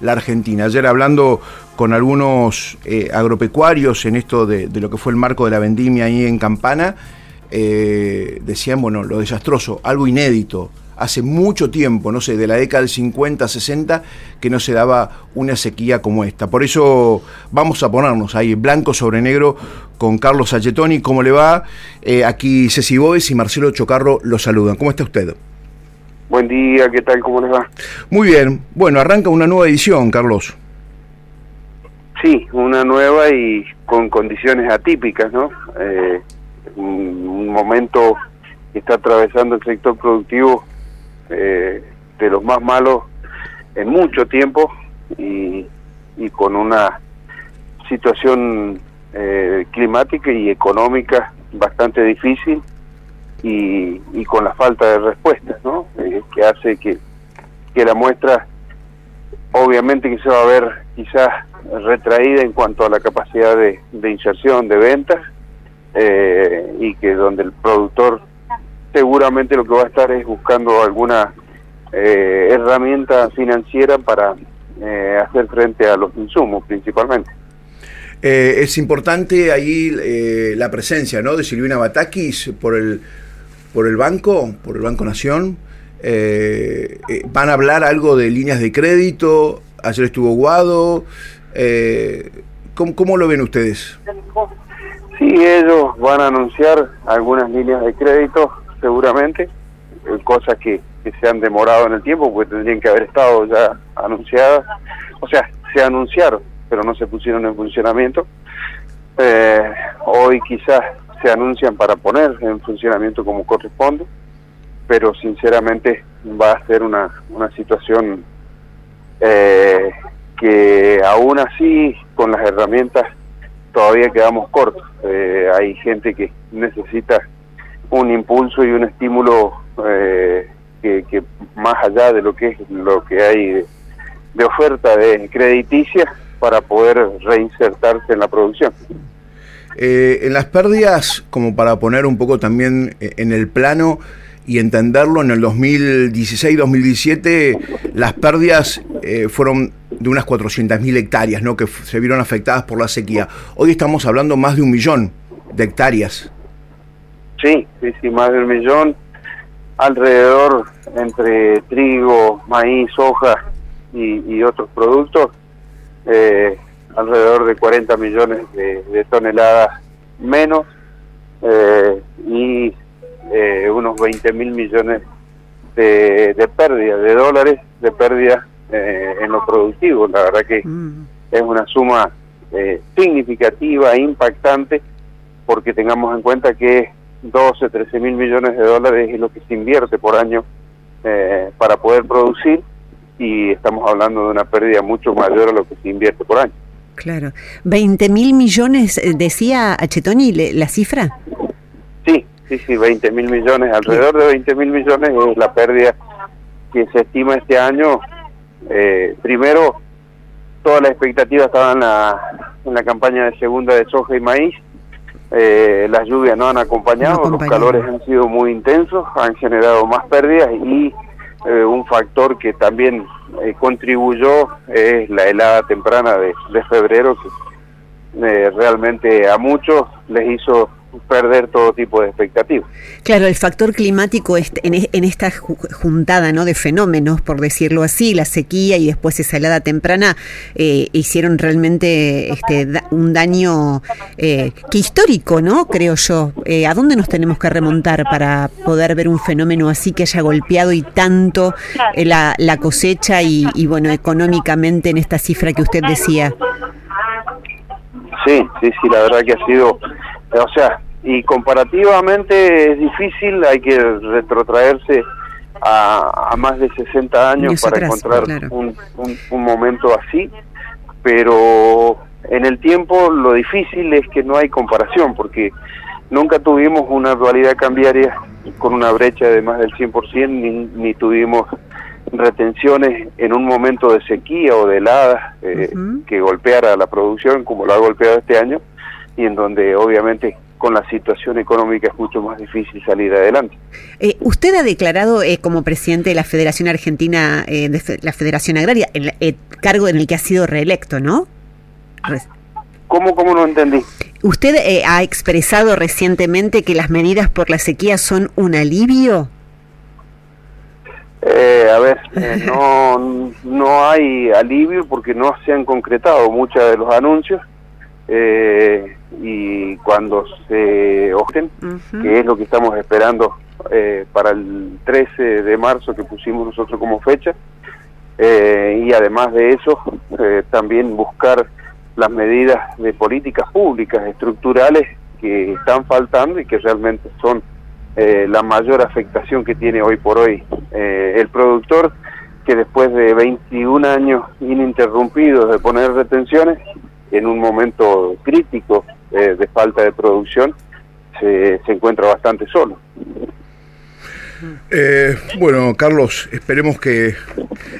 la Argentina. Ayer hablando con algunos eh, agropecuarios en esto de, lo que fue el marco de la vendimia ahí en Campana, eh, decían, bueno, lo desastroso, algo inédito. Hace mucho tiempo, no sé, de la década del 50, 60, que no se daba una sequía como esta. Por eso vamos a ponernos ahí blanco sobre negro con Carlos Sachetoni. ¿Cómo le va? Eh, aquí Ceci Boes y Marcelo Chocarro lo saludan. ¿Cómo está usted? Buen día, ¿qué tal? ¿Cómo les va? Muy bien. Bueno, arranca una nueva edición, Carlos. Sí, una nueva y con condiciones atípicas, ¿no? Eh, un, momento que está atravesando el sector productivo eh, de los más malos en mucho tiempo y, con una situación eh, climática y económica bastante difícil y, con la falta de respuestas, ¿no? Eh, que hace que, que la muestra, obviamente que se va a ver quizás retraída en cuanto a la capacidad de, inserción, de ventas, eh, y que donde el productor seguramente lo que va a estar es buscando alguna eh, herramienta financiera para hacer frente a los insumos principalmente. es importante ahí la presencia ¿no? de Silvina Batakis por el por el banco, por el Banco Nación. Eh, eh, van a hablar algo de líneas de crédito. Ayer estuvo Guado. Eh, ¿cómo, lo ven ustedes? Sí, ellos van a anunciar algunas líneas de crédito, seguramente, cosas que, se han demorado en el tiempo, porque tendrían que haber estado ya anunciadas. O sea, se anunciaron, pero no se pusieron en funcionamiento. hoy quizás se anuncian para poner en funcionamiento como corresponde, pero sinceramente va a ser una, una situación eh, que aún así con las herramientas todavía quedamos cortos. Eh, hay gente que necesita un impulso y un estímulo eh, que, más allá de lo que es lo que hay de, de oferta de crediticia para poder reinsertarse en la producción. Eh, en las pérdidas, como para poner un poco también eh, en el plano y entenderlo, en el 2016-2017 las pérdidas eh, fueron de unas 400.000 hectáreas ¿no? que se vieron afectadas por la sequía. Hoy estamos hablando más de un millón de hectáreas. Sí, sí, sí, más de un millón. Alrededor entre trigo, maíz, soja y, otros productos. Eh, alrededor de 40 millones de, toneladas menos eh, y eh, unos 20 mil millones de, de pérdidas, de dólares de pérdidas eh, en lo productivo. La verdad que mm. es una suma significativa, impactante, porque tengamos en cuenta que 12, 13 mil millones de dólares es lo que se invierte por año para poder producir y estamos hablando de una pérdida mucho mayor a lo que se invierte por año. Claro. ¿20 mil millones, eh, decía Achetoni, la cifra? Sí, sí, sí, 20 mil millones. Alrededor de 20 mil millones es la pérdida que se estima este año. Eh, primero, toda la expectativa estaba en la, en la campaña de segunda de soja y maíz. Eh, las lluvias no han acompañado, los calores han sido muy intensos, han generado más pérdidas y eh, un factor que también eh, contribuyó es la helada temprana de, de febrero que eh, realmente a muchos les hizo perder todo tipo de expectativas. Claro, el factor climático en esta juntada ¿no? de fenómenos, por decirlo así, la sequía y después esa helada temprana, eh, hicieron realmente este, un daño eh, que histórico, ¿no? Creo yo. Eh, ¿A dónde nos tenemos que remontar para poder ver un fenómeno así que haya golpeado y tanto la, la cosecha y, y, bueno, económicamente en esta cifra que usted decía? Sí, sí, sí, la verdad que ha sido, o sea, y comparativamente es difícil, hay que retrotraerse a, más de 60 años para encontrar un, un, momento así, pero en el tiempo lo difícil es que no hay comparación, porque nunca tuvimos una dualidad cambiaria con una brecha de más del 100%, ni, ni tuvimos retenciones en un momento de sequía o de heladas eh, que golpeara la producción como lo ha golpeado este año y en donde obviamente con la situación económica es mucho más difícil salir adelante. Eh, usted ha declarado eh, como presidente de la Federación Argentina, eh, de la Federación Agraria, el, cargo en el que ha sido reelecto, ¿no? ¿Cómo, cómo no entendí? ¿Usted ha expresado recientemente que las medidas por la sequía son un alivio? a ver, no, no hay alivio porque no se han concretado muchos de los anuncios eh, y cuando se ojen, que es lo que estamos esperando eh, para el 13 de marzo que pusimos nosotros como fecha, eh, y además de eso, eh, también buscar las medidas de políticas públicas estructurales que están faltando y que realmente son la mayor afectación que tiene hoy por hoy el productor, que después de 21 años ininterrumpidos de poner retenciones, en un momento crítico eh, de falta de producción, se, encuentra bastante solo. Eh, bueno, Carlos, esperemos que,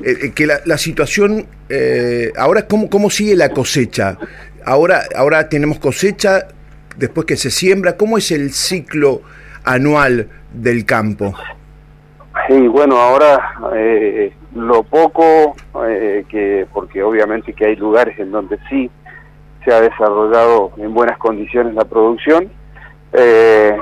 eh, que la, situación, ahora, ¿cómo, ¿cómo sigue la cosecha? Ahora, ahora tenemos cosecha, después que se siembra, ¿cómo es el ciclo anual del campo? Sí, bueno, ahora lo poco que, porque obviamente que hay lugares en donde sí se ha desarrollado en buenas condiciones la producción eh,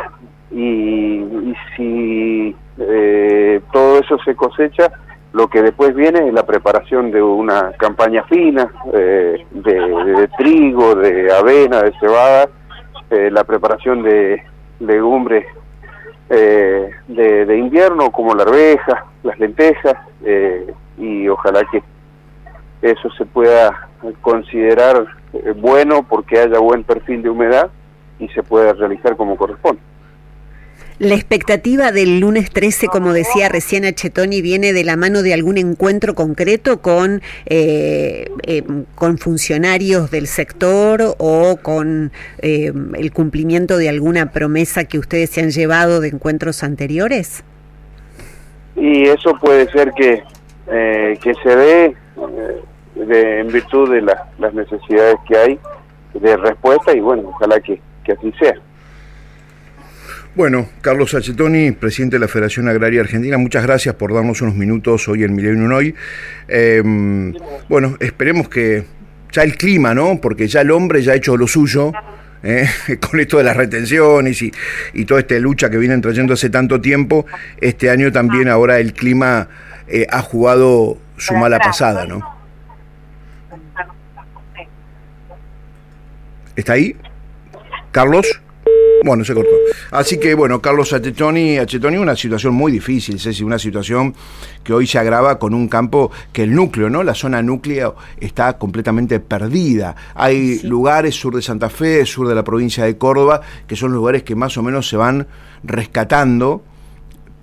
y, si eh, todo eso se cosecha, lo que después viene es la preparación de una campaña fina eh, de, trigo, de avena, de cebada, la preparación de legumbres de, de, invierno como la arveja, las lentejas y ojalá que eso se pueda considerar eh, bueno porque haya buen perfil de humedad y se pueda realizar como corresponde. La expectativa del lunes 13, como decía recién Achetoni, viene de la mano de algún encuentro concreto con, eh, eh, con funcionarios del sector o con el cumplimiento de alguna promesa que ustedes se han llevado de encuentros anteriores. Y eso puede ser que, que se dé de, en virtud de las necesidades que hay de respuesta y bueno, ojalá que, así sea. Bueno, Carlos Achetoni, presidente de la Federación Agraria Argentina, muchas gracias por darnos unos minutos hoy en Milenio Hoy. Em, bueno, esperemos que ya el clima, ¿no? Porque ya el hombre ya ha hecho lo suyo. ¿eh? con esto de las retenciones y, y toda esta lucha que vienen trayendo hace tanto tiempo, este año también ahora el clima eh, ha jugado su mala pasada, ¿no? ¿Está ahí? ¿Carlos? Bueno, se cortó. Así que, bueno, Carlos Achetoni, Achetoni, una situación muy difícil, Ceci, una situación que hoy se agrava con un campo que el núcleo, ¿no? La zona núcleo está completamente perdida. Hay lugares sur de Santa Fe, sur de la provincia de Córdoba, que son lugares que más o menos se van rescatando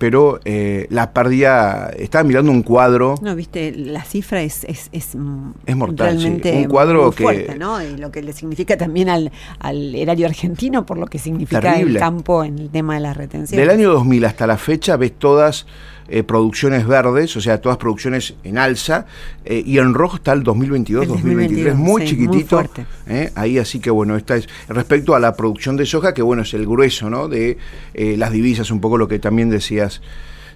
pero eh, la pérdida, estaba mirando un cuadro. No, viste, la cifra es, es, es, mortal, realmente un cuadro muy fuerte, ¿no? Y lo que le significa también al, al erario argentino, por lo que significa el campo en el tema de la retención. Del año 2000 hasta la fecha ves todas eh, producciones verdes, o sea, todas producciones en alza, eh, y en rojo está el 2022, 2023, muy chiquitito. Eh, ahí así que bueno, esta es respecto a la producción de soja, que bueno, es el grueso ¿no? de las divisas, un poco lo que también decías.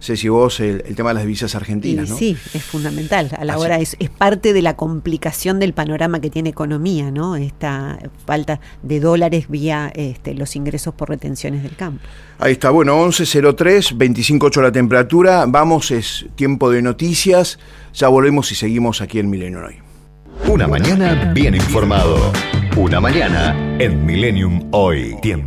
Ceci, vos, el, tema de las divisas argentinas, ¿no? Sí, es fundamental. A la hora es, es parte de la complicación del panorama que tiene economía, ¿no? Esta falta de dólares vía este, los ingresos por retenciones del campo. Ahí está, bueno, 11.03, 25.8 la temperatura. Vamos, es tiempo de noticias. Ya volvemos y seguimos aquí en Milenio Hoy. Una mañana bien informado. Una mañana en Millennium Hoy. Tiempo.